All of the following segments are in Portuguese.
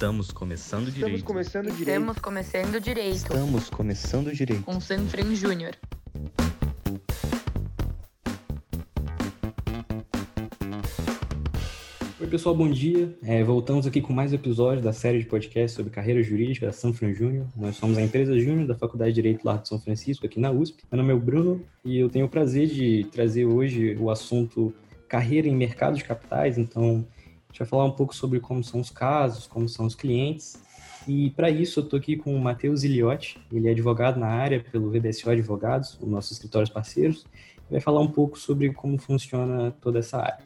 Estamos começando direito. Estamos começando direito. Estamos começando direito. Estamos começando direito. Com Sanfran Júnior. Oi, pessoal, bom dia. É, voltamos aqui com mais um episódio da série de podcast sobre carreira jurídica da Sanfran Júnior. Nós somos a empresa Júnior da Faculdade de Direito Largo de São Francisco, aqui na USP. Meu nome é o Bruno e eu tenho o prazer de trazer hoje o assunto carreira em mercado de capitais. Então, a gente vai falar um pouco sobre como são os casos, como são os clientes. E para isso eu estou aqui com o Matheus Iliotti, ele é advogado na área pelo VBSO Advogados, os nossos escritórios parceiros, e vai falar um pouco sobre como funciona toda essa área.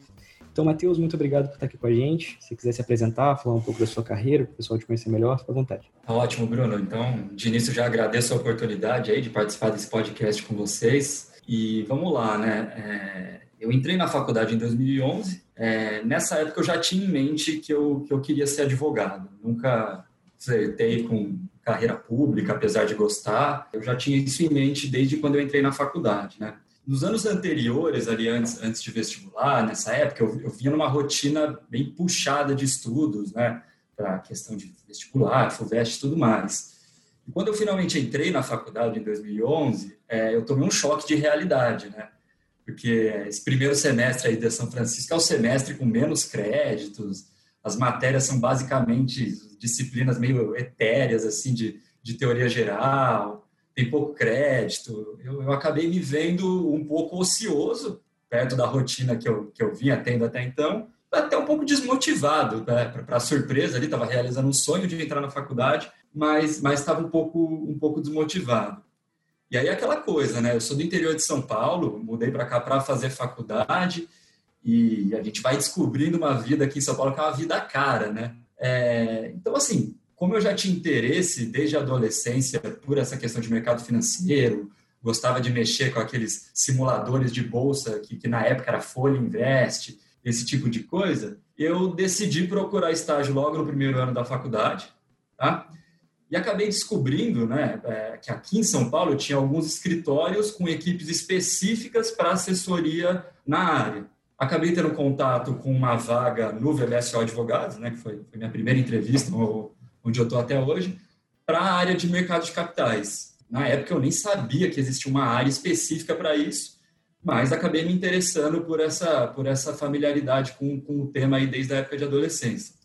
Então, Matheus, muito obrigado por estar aqui com a gente. Se quiser se apresentar, falar um pouco da sua carreira, para o pessoal te conhecer melhor, fica à vontade. Tá ótimo, Bruno. Então, de início já agradeço a oportunidade aí de participar desse podcast com vocês. E vamos lá, né? É, eu entrei na faculdade em 2011. É, nessa época eu já tinha em mente que eu, que eu queria ser advogado. Nunca flertei com carreira pública, apesar de gostar. Eu já tinha isso em mente desde quando eu entrei na faculdade, né? Nos anos anteriores, ali antes, antes de vestibular, nessa época, eu, eu vinha numa rotina bem puxada de estudos, né? Para questão de vestibular, FUVEST e tudo mais. Quando eu finalmente entrei na faculdade em 2011, é, eu tomei um choque de realidade, né? Porque esse primeiro semestre aí de São Francisco é o semestre com menos créditos, as matérias são basicamente disciplinas meio etéreas, assim, de, de teoria geral, tem pouco crédito. Eu, eu acabei me vendo um pouco ocioso perto da rotina que eu, que eu vinha tendo até então, até um pouco desmotivado, né? para surpresa ali, estava realizando um sonho de entrar na faculdade, mas mas estava um pouco um pouco desmotivado. E aí aquela coisa, né? Eu sou do interior de São Paulo, mudei para cá para fazer faculdade e a gente vai descobrindo uma vida aqui em São Paulo que é uma vida cara, né? É, então assim, como eu já tinha interesse desde a adolescência por essa questão de mercado financeiro, gostava de mexer com aqueles simuladores de bolsa que, que na época era Folha Invest, esse tipo de coisa, eu decidi procurar estágio logo no primeiro ano da faculdade, tá? E acabei descobrindo né, é, que aqui em São Paulo tinha alguns escritórios com equipes específicas para assessoria na área. Acabei tendo contato com uma vaga no VBSO Advogados, né, que foi, foi minha primeira entrevista onde eu estou até hoje, para a área de mercado de capitais. Na época eu nem sabia que existia uma área específica para isso, mas acabei me interessando por essa, por essa familiaridade com, com o tema aí desde a época de adolescência.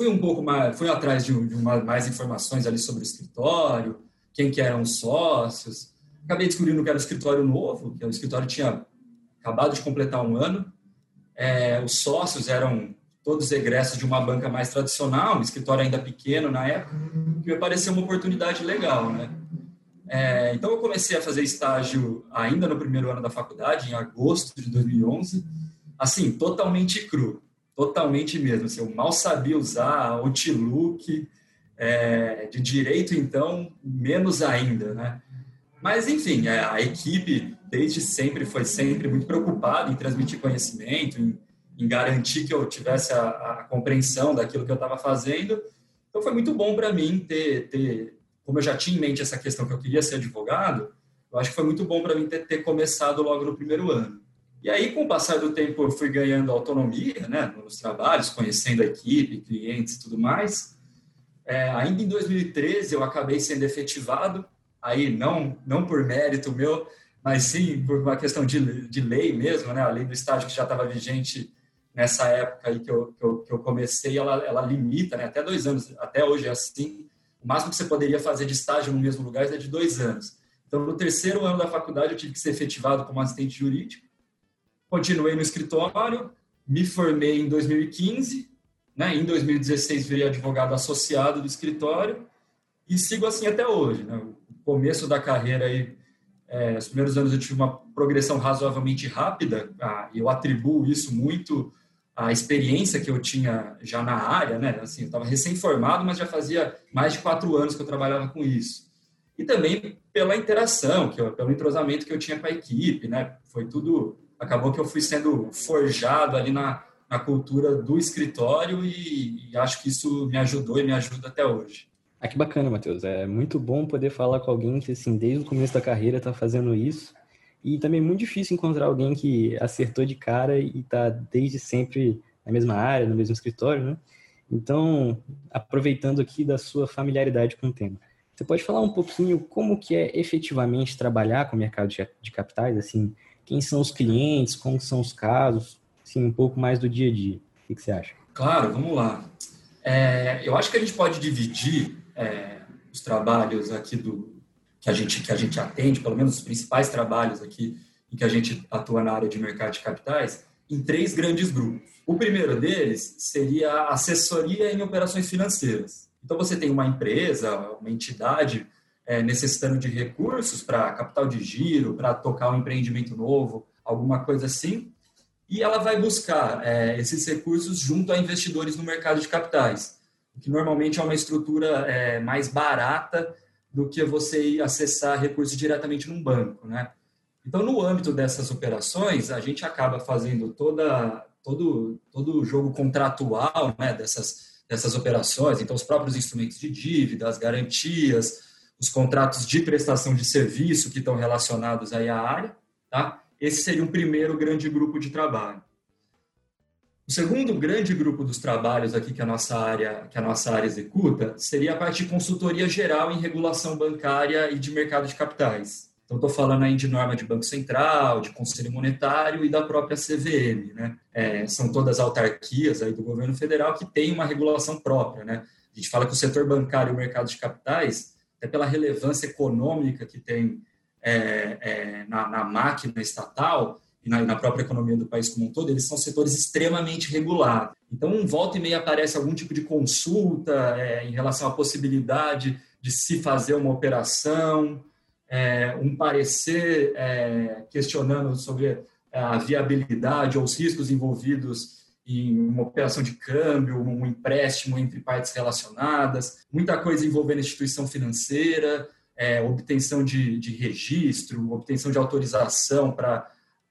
Fui um pouco mais, fui atrás de, de uma, mais informações ali sobre o escritório, quem que eram os sócios. Acabei descobrindo que era um escritório novo, que o escritório tinha acabado de completar um ano. É, os sócios eram todos egressos de uma banca mais tradicional, um escritório ainda pequeno na época, que me pareceu uma oportunidade legal, né? É, então eu comecei a fazer estágio ainda no primeiro ano da faculdade, em agosto de 2011, assim, totalmente cru, totalmente mesmo. Assim, eu mal sabia usar Outlook, é, de direito então, menos ainda, né? Mas, enfim, a, é, a equipe desde sempre foi sempre muito preocupada em transmitir conhecimento, em em garantir que eu tivesse a, a compreensão daquilo que eu estava fazendo. Então foi muito bom para mim ter, ter, como eu já tinha em mente essa questão que eu queria ser advogado, eu acho que foi muito bom para mim ter, ter, começado logo no primeiro ano. E aí, com o passar do tempo, eu fui ganhando autonomia né, nos trabalhos, conhecendo a equipe, clientes e tudo mais. É, ainda em 2013, eu acabei sendo efetivado, aí não, não por mérito meu, mas sim por uma questão de, de lei mesmo, né, a lei do estágio que já estava vigente nessa época aí que eu, que eu, que eu comecei, ela, ela limita, né, até dois anos, até hoje é assim, o máximo que você poderia fazer de estágio no mesmo lugar é de dois anos. Então, no terceiro ano da faculdade, eu tive que ser efetivado como assistente jurídico, continuei no escritório, me formei em 2015, né, em 2016 virei advogado associado do escritório e sigo assim até hoje. Né, o começo da carreira aí, é, os primeiros anos eu tive uma progressão razoavelmente rápida, e eu atribuo isso muito a experiência que eu tinha já na área, né? Assim, eu estava recém-formado, mas já fazia mais de quatro anos que eu trabalhava com isso. E também pela interação, que eu, pelo entrosamento que eu tinha com a equipe, né? Foi tudo. Acabou que eu fui sendo forjado ali na, na cultura do escritório e, e acho que isso me ajudou e me ajuda até hoje. Ah, que bacana, Matheus. É muito bom poder falar com alguém que, assim, desde o começo da carreira está fazendo isso e também é muito difícil encontrar alguém que acertou de cara e está desde sempre na mesma área, no mesmo escritório, né? Então, aproveitando aqui da sua familiaridade com o tema, você pode falar um pouquinho como que é efetivamente trabalhar com o mercado de capitais, assim, quem são os clientes, como são os casos, assim, um pouco mais do dia a dia. O que, você acha? Claro, vamos lá. É, eu acho que a gente pode dividir é, os trabalhos aqui do que a gente que a gente atende, pelo menos os principais trabalhos aqui em que a gente atua na área de mercado de capitais, em três grandes grupos. O primeiro deles seria a assessoria em operações financeiras. Então, você tem uma empresa, uma entidade é, necessitando de recursos para capital de giro, para tocar um empreendimento novo, alguma coisa assim, e ela vai buscar é, esses recursos junto a investidores no mercado de capitais, que normalmente é uma estrutura é, mais barata do que você ir acessar recursos diretamente num banco, né? Então, no âmbito dessas operações, a gente acaba fazendo toda, todo, todo o jogo contratual né, dessas, dessas operações, então os próprios instrumentos de dívida, as garantias, os contratos de prestação de serviço que estão relacionados aí à área, tá? Esse seria um primeiro grande grupo de trabalho. O segundo grande grupo dos trabalhos aqui que a nossa área, que a nossa área executa seria a parte de consultoria geral em regulação bancária e de mercado de capitais. Então, estou falando aí de norma de Banco Central, de Conselho Monetário e da própria CVM. Né? É, são todas autarquias aí do governo federal que têm uma regulação própria. Né? A gente fala que o setor bancário e o mercado de capitais, até pela relevância econômica que tem é, é, na, na, máquina estatal e na, na, própria economia do país como um todo, eles são setores extremamente regulados. Então, volta e meia aparece algum tipo de consulta é, em relação à possibilidade de se fazer uma operação, é, um parecer é, questionando sobre a viabilidade ou os riscos envolvidos em uma operação de câmbio, um empréstimo entre partes relacionadas, muita coisa envolvendo instituição financeira, é, obtenção de, de, registro, obtenção de autorização para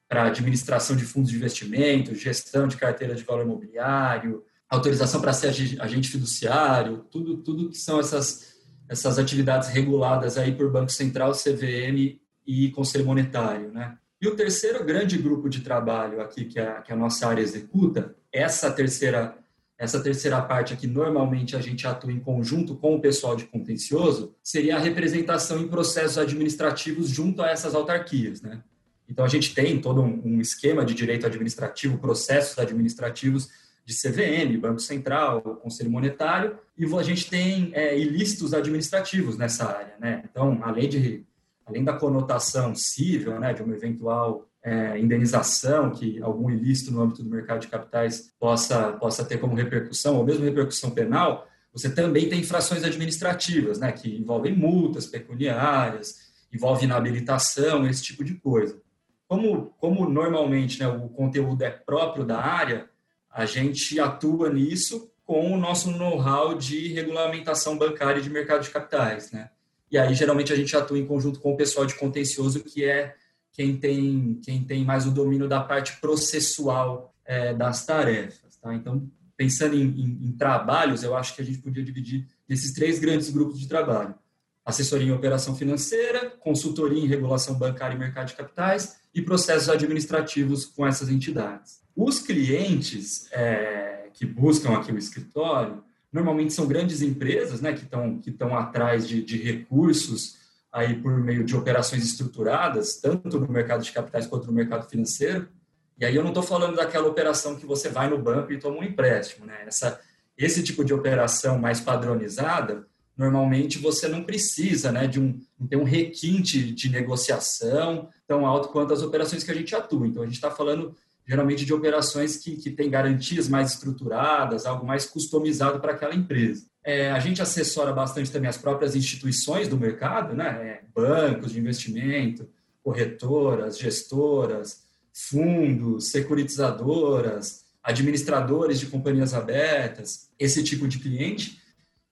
administração de fundos de investimento, gestão de carteira de valor imobiliário, autorização para ser agente fiduciário, tudo, tudo que são essas essas atividades reguladas aí por Banco Central, CVM e Conselho Monetário, né? E o terceiro grande grupo de trabalho aqui que a, que a nossa área executa, essa terceira essa terceira parte aqui, normalmente a gente atua em conjunto com o pessoal de contencioso, seria a representação em processos administrativos junto a essas autarquias, né? Então, a gente tem todo um, esquema de direito administrativo, processos administrativos de CVM, Banco Central, Conselho Monetário, e a gente tem é, ilícitos administrativos nessa área. Né? Então, além, de, além da conotação civil, né, de uma eventual é, indenização que algum ilícito no âmbito do mercado de capitais possa, possa ter como repercussão, ou mesmo repercussão penal, você também tem infrações administrativas, né, que envolvem multas pecuniárias, envolve inabilitação, esse tipo de coisa. Como, como normalmente né, o conteúdo é próprio da área, a gente atua nisso com o nosso know-how de regulamentação bancária e de mercado de capitais, né? E aí, geralmente, a gente atua em conjunto com o pessoal de contencioso, que é quem tem, quem tem mais o domínio da parte processual é, das tarefas, tá? Então, pensando em, em, em trabalhos, eu acho que a gente podia dividir nesses três grandes grupos de trabalho. Assessoria em operação financeira, consultoria em regulação bancária e mercado de capitais e processos administrativos com essas entidades. Os clientes é, que buscam aqui o escritório normalmente são grandes empresas né, que estão que atrás de, de recursos aí por meio de operações estruturadas, tanto no mercado de capitais quanto no mercado financeiro. E aí eu não estou falando daquela operação que você vai no banco e toma um empréstimo. Né? Essa, esse tipo de operação mais padronizada, normalmente você não precisa né, de um, ter um requinte de negociação tão alto quanto as operações que a gente atua. Então, a gente está falando geralmente de operações que, que têm garantias mais estruturadas, algo mais customizado para aquela empresa. É, a gente assessora bastante também as próprias instituições do mercado, né? É, bancos de investimento, corretoras, gestoras, fundos, securitizadoras, administradores de companhias abertas, esse tipo de cliente,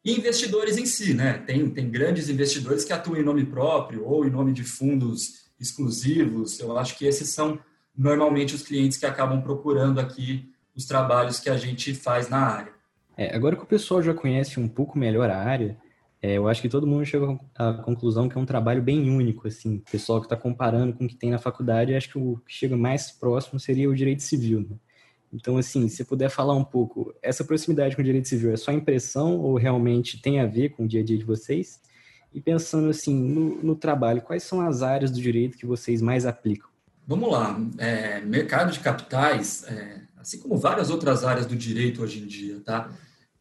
e investidores em si, né? Tem, tem grandes investidores que atuam em nome próprio ou em nome de fundos exclusivos. Eu acho que esses são normalmente os clientes que acabam procurando aqui os trabalhos que a gente faz na área. É, agora que o pessoal já conhece um pouco melhor a área, é, eu acho que todo mundo chega à conclusão que é um trabalho bem único, assim. O pessoal que está comparando com o que tem na faculdade, acho que o que chega mais próximo seria o direito civil. Né? Então, assim, se puder falar um pouco, essa proximidade com o direito civil é só impressão ou realmente tem a ver com o dia a dia de vocês? E pensando assim, no, no trabalho, quais são as áreas do direito que vocês mais aplicam? Vamos lá. É, mercado de capitais, é, assim como várias outras áreas do direito hoje em dia, tá?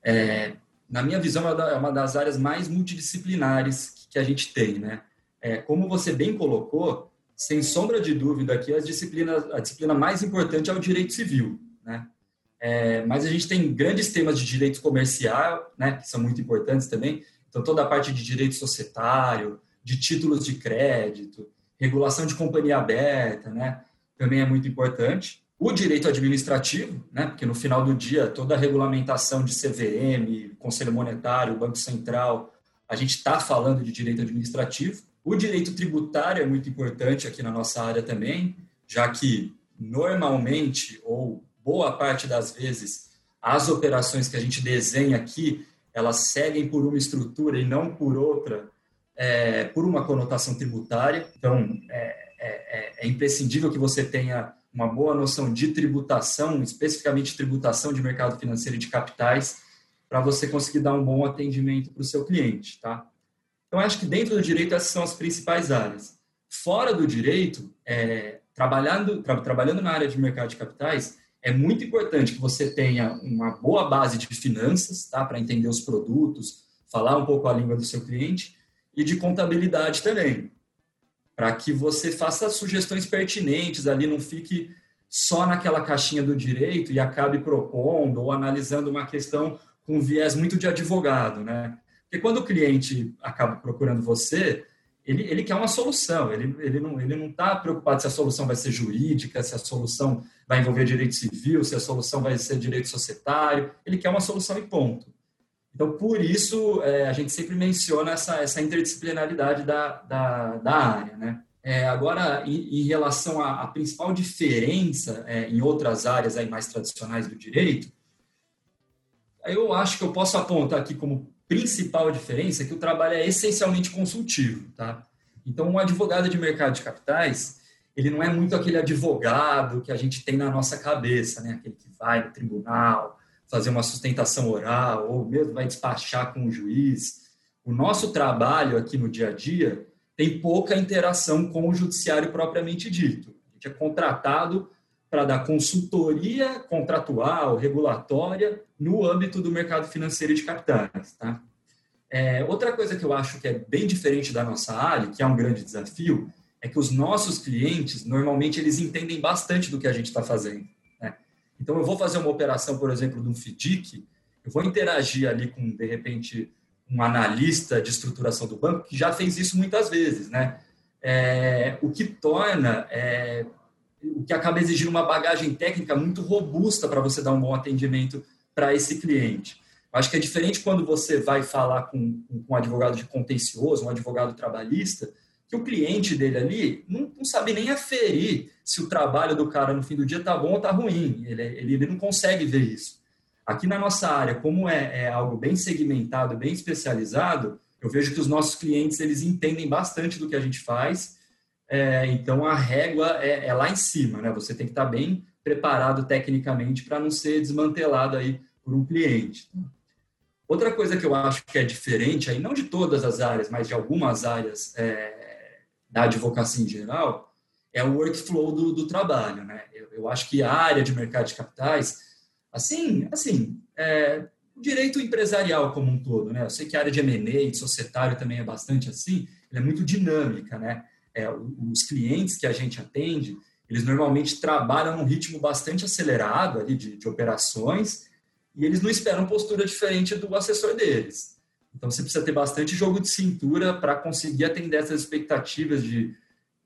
É, na minha visão, é uma das áreas mais multidisciplinares que a gente tem, né? É, como você bem colocou, sem sombra de dúvida que a disciplina, a disciplina mais importante é o direito civil, né? É, mas a gente tem grandes temas de direito comercial, né, que são muito importantes também. Então, toda a parte de direito societário, de títulos de crédito, regulação de companhia aberta, né, também é muito importante. O direito administrativo, né, porque no final do dia, toda a regulamentação de CVM, Conselho Monetário, Banco Central, a gente está falando de direito administrativo. O direito tributário é muito importante aqui na nossa área também, já que normalmente, ou boa parte das vezes, as operações que a gente desenha aqui, elas seguem por uma estrutura e não por outra, é, por uma conotação tributária. Então, é, é, é, imprescindível que você tenha uma boa noção de tributação, especificamente tributação de mercado financeiro e de capitais, para você conseguir dar um bom atendimento para o seu cliente, tá? Então, acho que dentro do direito essas são as principais áreas. Fora do direito, é, trabalhando, tra, trabalhando na área de mercado de capitais, é muito importante que você tenha uma boa base de finanças, tá, para entender os produtos, falar um pouco a língua do seu cliente, e de contabilidade também, para que você faça sugestões pertinentes ali, não fique só naquela caixinha do direito e acabe propondo ou analisando uma questão com viés muito de advogado, né? Porque quando o cliente acaba procurando você, ele, ele quer uma solução, ele, ele não está ele não tá preocupado se a solução vai ser jurídica, se a solução vai envolver direito civil, se a solução vai ser direito societário, ele quer uma solução e ponto. Então, por isso, é, a gente sempre menciona essa, essa interdisciplinaridade da, da, da área. Né? É, agora, em, em, relação à, principal diferença é, em outras áreas aí mais tradicionais do direito, eu acho que eu posso apontar aqui como principal diferença que o trabalho é essencialmente consultivo, tá? Então, um advogado de mercado de capitais, ele não é muito aquele advogado que a gente tem na nossa cabeça, né? Aquele que vai no tribunal fazer uma sustentação oral ou mesmo vai despachar com o juiz. O nosso trabalho aqui no dia a dia tem pouca interação com o judiciário propriamente dito. A gente é contratado para dar consultoria contratual, regulatória, no âmbito do mercado financeiro de capitais. Tá? É, outra coisa que eu acho que é bem diferente da nossa área, que é um grande desafio, é que os nossos clientes, normalmente, eles entendem bastante do que a gente está fazendo. Então, eu vou fazer uma operação, por exemplo, de um FDIC, eu vou interagir ali com, de repente, um analista de estruturação do banco que já fez isso muitas vezes, né? É, o que torna é, o que acaba exigindo uma bagagem técnica muito robusta para você dar um bom atendimento para esse cliente. Acho que é diferente quando você vai falar com, com um advogado de contencioso, um advogado trabalhista, que o cliente dele ali não, não, sabe nem aferir se o trabalho do cara no fim do dia está bom ou está ruim. Ele, ele, ele, não consegue ver isso. Aqui na nossa área, como é, é, algo bem segmentado, bem especializado, eu vejo que os nossos clientes eles entendem bastante do que a gente faz é, então a régua é, é, lá em cima, né? Você tem que estar bem preparado tecnicamente para não ser desmantelado aí por um cliente. Outra coisa que eu acho que é diferente, aí não de todas as áreas, mas de algumas áreas é, da advocacia em geral, é o workflow do, do trabalho, né? Eu, eu, acho que a área de mercado de capitais, assim, assim, é, o direito empresarial como um todo, né? Eu sei que a área de M&A, de societário também é bastante assim, ela é muito dinâmica, né? é, os clientes que a gente atende, eles normalmente trabalham num ritmo bastante acelerado ali de, de operações e eles não esperam postura diferente do assessor deles. Então você precisa ter bastante jogo de cintura para conseguir atender essas expectativas de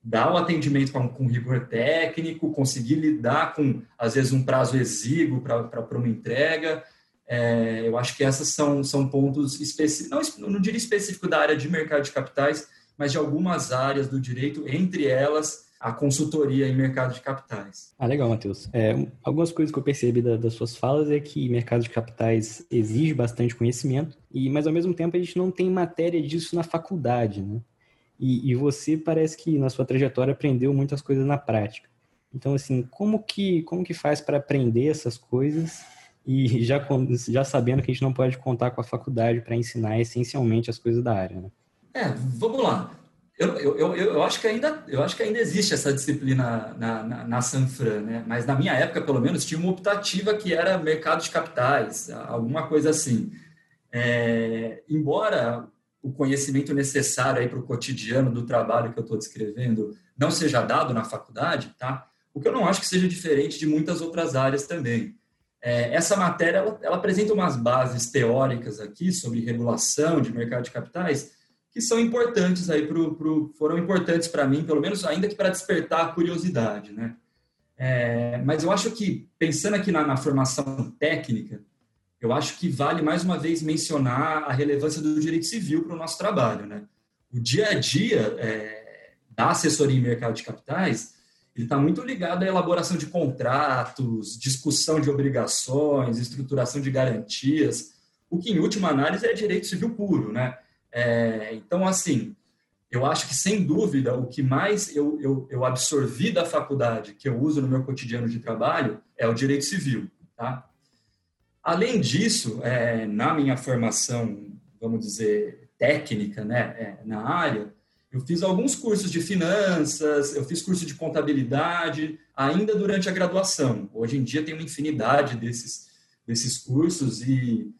dar o atendimento com, com rigor técnico, conseguir lidar com, às vezes, um prazo exíguo para uma entrega. É, eu acho que essas são, são pontos específicos, não, não diria específico da área de mercado de capitais, mas de algumas áreas do direito, entre elas a consultoria em mercado de capitais. Ah, legal, Matheus. É, algumas coisas que eu percebi da, das suas falas é que mercado de capitais exige bastante conhecimento, e mas ao mesmo tempo a gente não tem matéria disso na faculdade, né? E, e você parece que na sua trajetória aprendeu muitas coisas na prática. Então, assim, como que, como que faz para aprender essas coisas e já, já sabendo que a gente não pode contar com a faculdade para ensinar essencialmente as coisas da área, né? É, vamos lá. Eu, eu, eu, eu, acho que ainda, eu acho que ainda existe essa disciplina na, na, na Sanfran, né? Mas na minha época, pelo menos, tinha uma optativa que era mercado de capitais, alguma coisa assim. É, embora o conhecimento necessário para o cotidiano do trabalho que eu estou descrevendo não seja dado na faculdade, tá? O que eu não acho que seja diferente de muitas outras áreas também. É, essa matéria ela, ela, apresenta umas bases teóricas aqui sobre regulação de mercado de capitais que são importantes aí pro, pro foram importantes para mim, pelo menos ainda que para despertar a curiosidade, né? É, mas eu acho que pensando aqui na, na formação técnica, eu acho que vale mais uma vez mencionar a relevância do direito civil para o nosso trabalho, né? O dia a dia é, da assessoria em mercado de capitais ele está muito ligado à elaboração de contratos, discussão de obrigações, estruturação de garantias, o que, em última análise, é direito civil puro, né? É, então, assim, eu acho que, sem dúvida, o que mais eu, eu, eu, absorvi da faculdade, que eu uso no meu cotidiano de trabalho, é o direito civil, tá? Além disso, é, na minha formação, vamos dizer, técnica, né, é, na área, eu fiz alguns cursos de finanças, eu fiz curso de contabilidade, ainda durante a graduação. Hoje em dia tem uma infinidade desses, desses cursos e,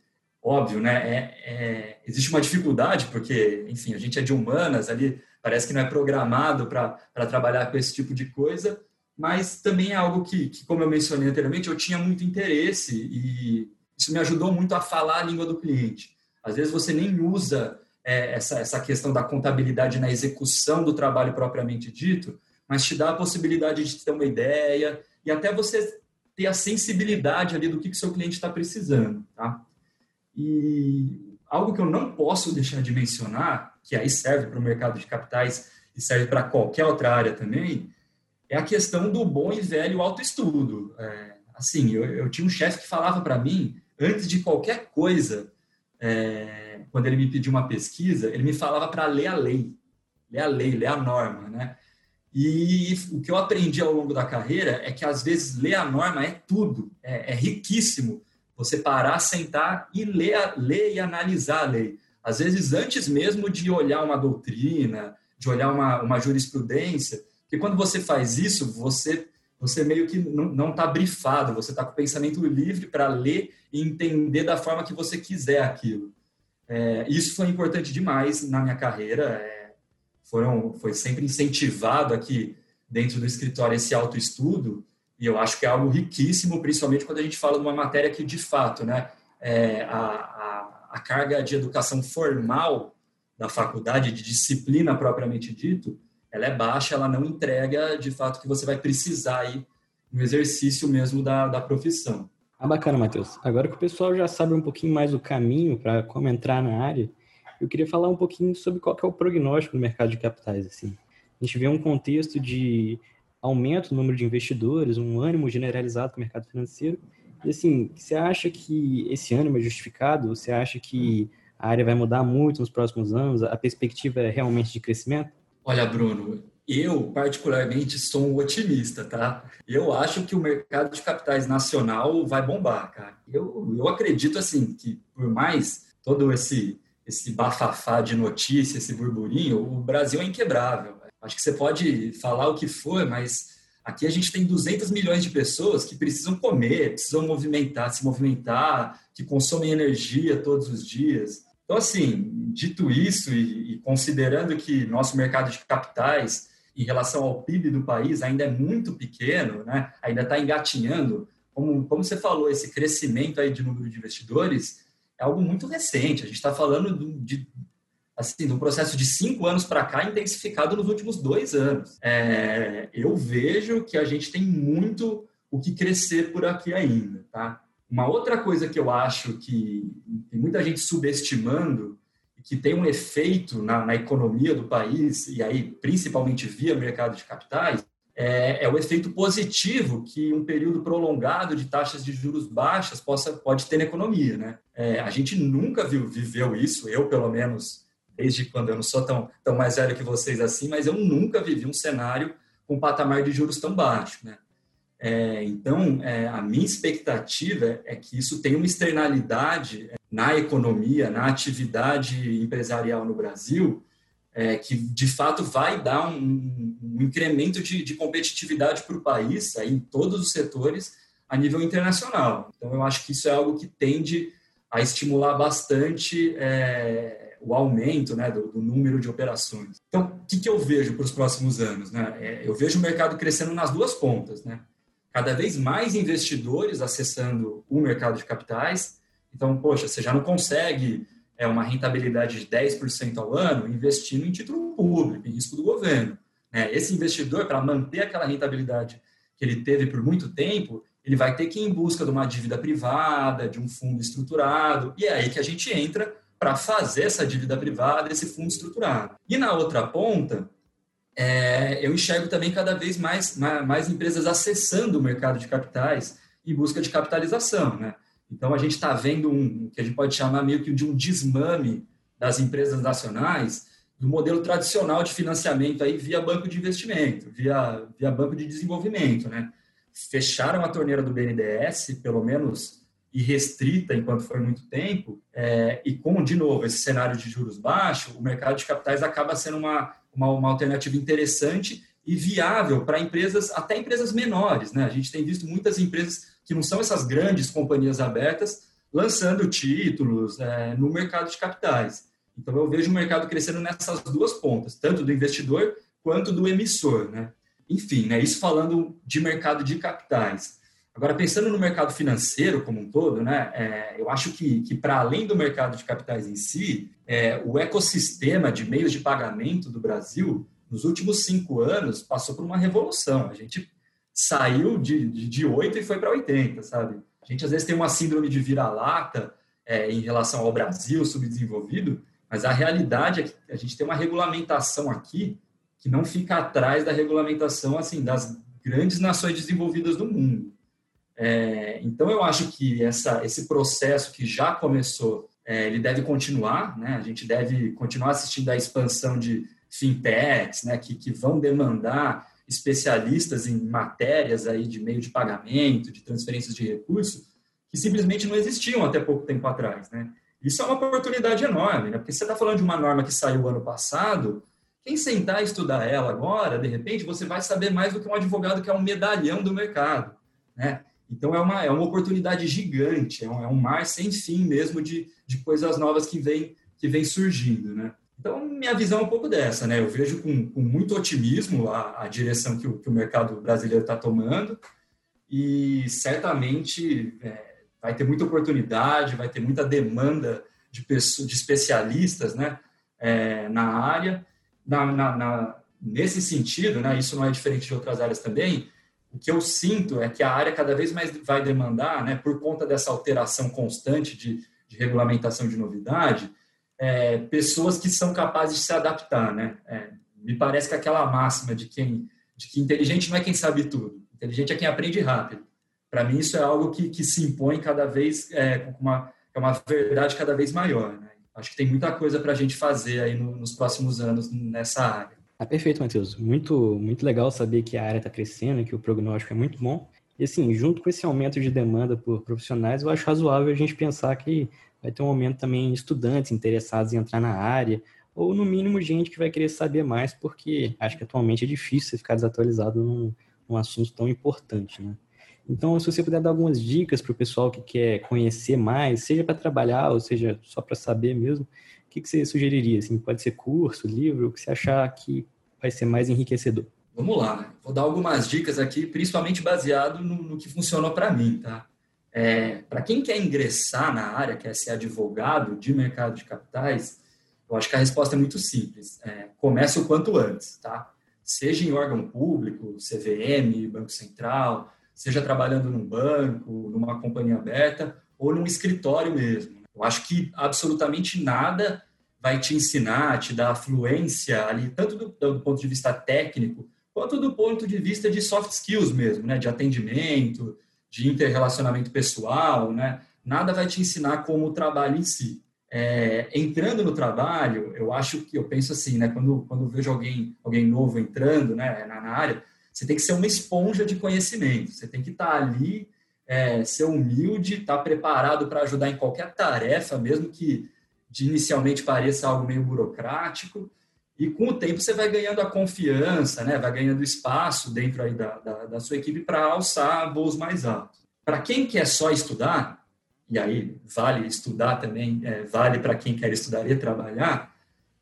óbvio, né, é, é, existe uma dificuldade, porque, enfim, a gente é de humanas, ali parece que não é programado para trabalhar com esse tipo de coisa, mas também é algo que, que, como eu mencionei anteriormente, eu tinha muito interesse e isso me ajudou muito a falar a língua do cliente. Às vezes você nem usa é, essa, essa questão da contabilidade na execução do trabalho propriamente dito, mas te dá a possibilidade de ter uma ideia e até você ter a sensibilidade ali do que o seu cliente está precisando, tá? E algo que eu não posso deixar de mencionar, que aí serve para o mercado de capitais e serve para qualquer outra área também, é a questão do bom e velho autoestudo. É, assim, eu, eu tinha um chefe que falava para mim, antes de qualquer coisa, é, quando ele me pediu uma pesquisa, ele me falava para ler a lei, ler a lei, ler a norma, né? E o que eu aprendi ao longo da carreira é que às vezes ler a norma é tudo, é, é riquíssimo. Você parar, sentar e ler, ler e analisar a lei. Às vezes antes mesmo de olhar uma doutrina, de olhar uma, uma jurisprudência, porque quando você faz isso, você você meio que não está brifado, você está com o pensamento livre para ler e entender da forma que você quiser aquilo. É, isso foi importante demais na minha carreira. É, foram, foi sempre incentivado aqui dentro do escritório esse autoestudo e eu acho que é algo riquíssimo, principalmente quando a gente fala de uma matéria que, de fato, né, é, a, a, a carga de educação formal da faculdade, de disciplina propriamente dito, ela é baixa, ela não entrega, de fato, que você vai precisar aí no exercício mesmo da, da profissão. Ah, bacana, Matheus. Agora que o pessoal já sabe um pouquinho mais o caminho para como entrar na área, eu queria falar um pouquinho sobre qual é o prognóstico do mercado de capitais. Assim. A gente vê um contexto de aumento no número de investidores, um ânimo generalizado para o mercado financeiro. E assim, você acha que esse ânimo é justificado? Você acha que a área vai mudar muito nos próximos anos? A perspectiva é realmente de crescimento? Olha, Bruno, eu, particularmente, sou um otimista, tá? Eu acho que o mercado de capitais nacional vai bombar, cara. Eu, eu acredito, assim, que por mais todo esse, esse bafafá de notícia, esse burburinho, o Brasil é inquebrável. Acho que você pode falar o que for, mas aqui a gente tem 200 milhões de pessoas que precisam comer, precisam movimentar, se movimentar, que consomem energia todos os dias. Então, assim, dito isso e, e considerando que nosso mercado de capitais em relação ao PIB do país ainda é muito pequeno, né? ainda está engatinhando. Como, como você falou, esse crescimento aí de número de investidores é algo muito recente. A gente está falando de, assim, de um processo de cinco anos para cá intensificado nos últimos dois anos. É, eu vejo que a gente tem muito o que crescer por aqui ainda. Tá? Uma outra coisa que eu acho que tem muita gente subestimando que tem um efeito na, na, economia do país, e aí principalmente via mercado de capitais, é, é, o efeito positivo que um período prolongado de taxas de juros baixas possa, pode ter na economia. Né? É, a gente nunca viu, viveu isso, eu pelo menos, desde quando eu não sou tão, tão mais velho que vocês assim, mas eu nunca vivi um cenário com um patamar de juros tão baixo. Né? É, então, é, a minha expectativa é que isso tenha uma externalidade na economia, na atividade empresarial no Brasil, é, que de fato vai dar um, um incremento de, de competitividade para o país aí, em todos os setores a nível internacional. Então, eu acho que isso é algo que tende a estimular bastante é, o aumento né, do, do, número de operações. Então, o que, que eu vejo para os próximos anos? Né? É, eu vejo o mercado crescendo nas duas pontas. Né? Cada vez mais investidores acessando o mercado de capitais. Então, poxa, você já não consegue é, uma rentabilidade de 10% ao ano investindo em título público, em risco do governo. Né? Esse investidor, para manter aquela rentabilidade que ele teve por muito tempo, ele vai ter que ir em busca de uma dívida privada, de um fundo estruturado, e é aí que a gente entra para fazer essa dívida privada, esse fundo estruturado. E na outra ponta, é, eu enxergo também cada vez mais, mais, empresas acessando o mercado de capitais em busca de capitalização. Né? Então, a gente está vendo um que a gente pode chamar meio que de um desmame das empresas nacionais do modelo tradicional de financiamento aí via banco de investimento, via, via banco de desenvolvimento. Né? fecharam a torneira do BNDES, pelo menos irrestrita enquanto foi muito tempo, é, e com, de novo, esse cenário de juros baixos, o mercado de capitais acaba sendo uma, uma, uma alternativa interessante e viável para empresas, até empresas menores. Né? A gente tem visto muitas empresas que não são essas grandes companhias abertas lançando títulos é, no mercado de capitais. Então, eu vejo o mercado crescendo nessas duas pontas, tanto do investidor quanto do emissor. Né? Enfim, né, isso falando de mercado de capitais. Agora, pensando no mercado financeiro como um todo, né, é, eu acho que, que para além do mercado de capitais em si, é, o ecossistema de meios de pagamento do Brasil, nos últimos cinco anos, passou por uma revolução. A gente saiu de, de, de 8 e foi para 80, sabe? A gente às vezes tem uma síndrome de vira-lata é, em relação ao Brasil subdesenvolvido, mas a realidade é que a gente tem uma regulamentação aqui que não fica atrás da regulamentação assim das grandes nações desenvolvidas do mundo. É, então eu acho que essa, esse processo que já começou, é, ele deve continuar, né? A gente deve continuar assistindo à expansão de fintechs, né? Que, que vão demandar especialistas em matérias aí de meio de pagamento, de transferências de recursos, que simplesmente não existiam até pouco tempo atrás, né? Isso é uma oportunidade enorme, né? Porque você está falando de uma norma que saiu ano passado, quem sentar e estudar ela agora, de repente, você vai saber mais do que um advogado que é um medalhão do mercado, né? Então, é uma, é uma oportunidade gigante, é um, é um mar sem fim mesmo de, de coisas novas que vem, que vem surgindo, né? Então, minha visão é um pouco dessa, né? Eu vejo com, com muito otimismo a, a direção que o, que o mercado brasileiro está tomando e certamente é, vai ter muita oportunidade, vai ter muita demanda de, pessoas, de especialistas, né? É, na área na, na, na, nesse sentido, né, isso não é diferente de outras áreas também, o que eu sinto é que a área cada vez mais vai demandar, né, por conta dessa alteração constante de, de regulamentação de novidade, é, pessoas que são capazes de se adaptar. Né? É, me parece que aquela máxima de, quem, de que inteligente não é quem sabe tudo, inteligente é quem aprende rápido. Para mim, isso é algo que, que se impõe cada vez, é, uma, é uma verdade cada vez maior. Né? acho que tem muita coisa para a gente fazer aí no, nos próximos anos nessa área. Ah, perfeito, Matheus. Muito, muito legal saber que a área está crescendo, que o prognóstico é muito bom. E assim, junto com esse aumento de demanda por profissionais, eu acho razoável a gente pensar que vai ter um aumento também de estudantes interessados em entrar na área, ou no mínimo gente que vai querer saber mais, porque acho que atualmente é difícil ficar desatualizado num, num assunto tão importante, né? Então, se você puder dar algumas dicas para o pessoal que quer conhecer mais, seja para trabalhar ou seja só para saber mesmo, o que, que você sugeriria? Assim, pode ser curso, livro, o que você achar que vai ser mais enriquecedor? Vamos lá, vou dar algumas dicas aqui, principalmente baseado no, no que funcionou para mim, tá? É, para quem quer ingressar na área, quer ser advogado de mercado de capitais, eu acho que a resposta é muito simples. É, comece o quanto antes, tá? Seja em órgão público, CVM, Banco Central, seja trabalhando num banco, numa companhia aberta ou num escritório mesmo. Eu acho que absolutamente nada vai te ensinar, te dar fluência ali, tanto do, do, ponto de vista técnico, quanto do ponto de vista de soft skills mesmo, né? De atendimento, de interrelacionamento pessoal, né? Nada vai te ensinar como o trabalho em si. É, entrando no trabalho, eu acho que eu penso assim, né? Quando quando vejo alguém alguém novo entrando, né? Na, na área, Você tem que ser uma esponja de conhecimento. Você tem que estar ali, é, ser humilde, estar preparado para ajudar em qualquer tarefa, mesmo que inicialmente pareça algo meio burocrático. E com o tempo você vai ganhando a confiança, né? vai ganhando espaço dentro aí da, da, da sua equipe para alçar voos mais altos. Para quem quer só estudar, e aí vale estudar também, é, vale para quem quer estudar e trabalhar,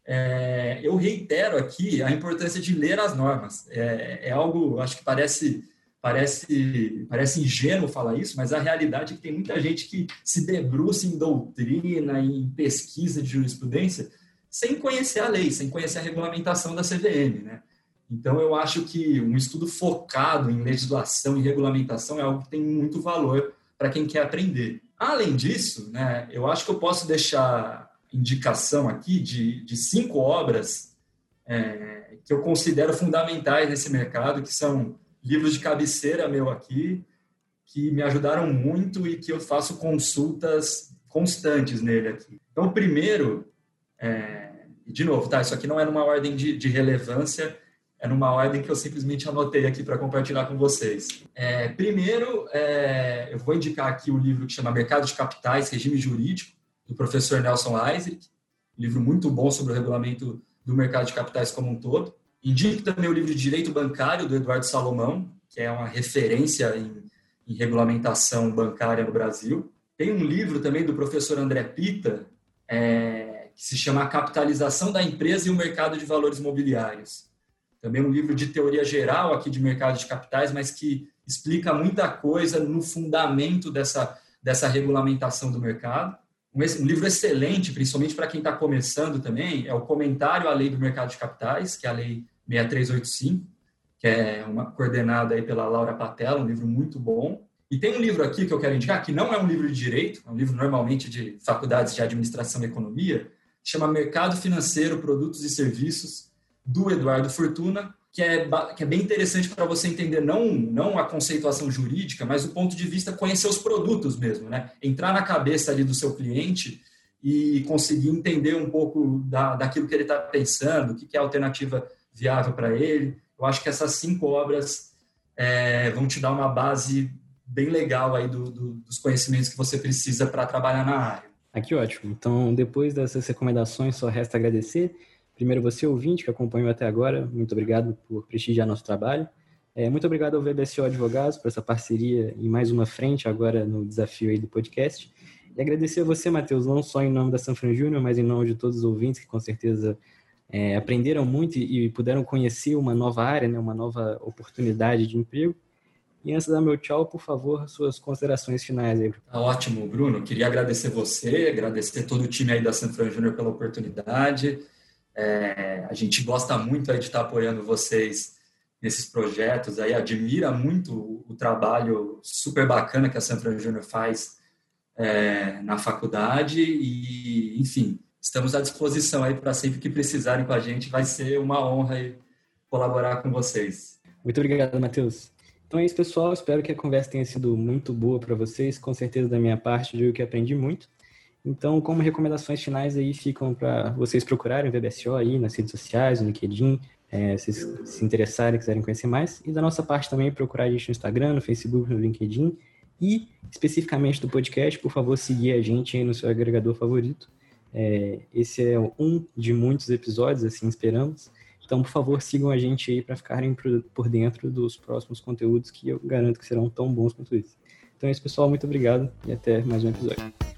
é, eu reitero aqui a importância de ler as normas. É, é, algo, acho que parece, parece, parece ingênuo falar isso, mas a realidade é que tem muita gente que se debruça em doutrina, em pesquisa de jurisprudência, sem conhecer a lei, sem conhecer a regulamentação da CVM, né? Então, eu acho que um estudo focado em legislação e regulamentação é algo que tem muito valor para quem quer aprender. Além disso, né, eu acho que eu posso deixar indicação aqui de, de cinco obras é, que eu considero fundamentais nesse mercado, que são livros de cabeceira meu aqui, que me ajudaram muito e que eu faço consultas constantes nele aqui. Então, o primeiro, é, de novo, tá? Isso aqui não é numa ordem de, de relevância, é numa ordem que eu simplesmente anotei aqui para compartilhar com vocês. É, primeiro, é, eu vou indicar aqui o livro que chama Mercado de Capitais, Regime Jurídico, do professor Nelson Isaac, livro muito bom sobre o regulamento do mercado de capitais como um todo. Indico também o livro de Direito Bancário, do Eduardo Salomão, que é uma referência em, em regulamentação bancária no Brasil. Tem um livro também do professor André Pita, é, que se chama A Capitalização da Empresa e o Mercado de Valores Imobiliários também um livro de teoria geral aqui de mercado de capitais, mas que explica muita coisa no fundamento dessa, dessa regulamentação do mercado. Um, livro excelente, principalmente para quem está começando também, é o Comentário à Lei do Mercado de Capitais, que é a Lei 6385, que é uma coordenada aí pela Laura Patella, um livro muito bom. E tem um livro aqui que eu quero indicar, que não é um livro de direito, é um livro normalmente de faculdades de administração e economia, chama Mercado Financeiro, Produtos e Serviços, do Eduardo Fortuna, que é, que é bem interessante para você entender não, não a conceituação jurídica, mas o ponto de vista conhecer os produtos mesmo, né? Entrar na cabeça ali do seu cliente e conseguir entender um pouco da, daquilo que ele está pensando, o que, que é a alternativa viável para ele. Eu acho que essas cinco obras é, vão te dar uma base bem legal aí do, do, dos conhecimentos que você precisa para trabalhar na área. Aqui ótimo. Então, depois dessas recomendações, só resta agradecer Primeiro, você ouvinte que acompanhou até agora, muito obrigado por prestigiar nosso trabalho. É, muito obrigado ao VBSO Advogados por essa parceria em mais uma frente agora no desafio aí do podcast. E agradecer a você, Matheus, não só em nome da Sanfran Júnior, mas em nome de todos os ouvintes que com certeza é, aprenderam muito e, e, puderam conhecer uma nova área, né, uma nova oportunidade de emprego. E antes de dar meu tchau, por favor, suas considerações finais aí. Tá ótimo, Bruno. Queria agradecer você, agradecer todo o time aí da Sanfran Júnior pela oportunidade. É, a gente gosta muito aí de estar apoiando vocês nesses projetos, aí admira muito o, o trabalho super bacana que a Sanfran Júnior faz é, na faculdade e, enfim, estamos à disposição aí para sempre que precisarem com a gente, vai ser uma honra colaborar com vocês. Muito obrigado, Matheus. Então é isso, pessoal. Espero que a conversa tenha sido muito boa para vocês. Com certeza, da minha parte, eu que aprendi muito. Então, como recomendações finais aí ficam para vocês procurarem o VBSO aí nas redes sociais, no LinkedIn, é, se se interessarem, quiserem conhecer mais. E da nossa parte também, procurar a gente no Instagram, no Facebook, no LinkedIn. E, especificamente do podcast, por favor, seguir a gente aí no seu agregador favorito. É, esse é um de muitos episódios, assim esperamos. Então, por favor, sigam a gente aí para ficarem por dentro dos próximos conteúdos que eu garanto que serão tão bons quanto esse. Então é isso, pessoal. Muito obrigado e até mais um episódio.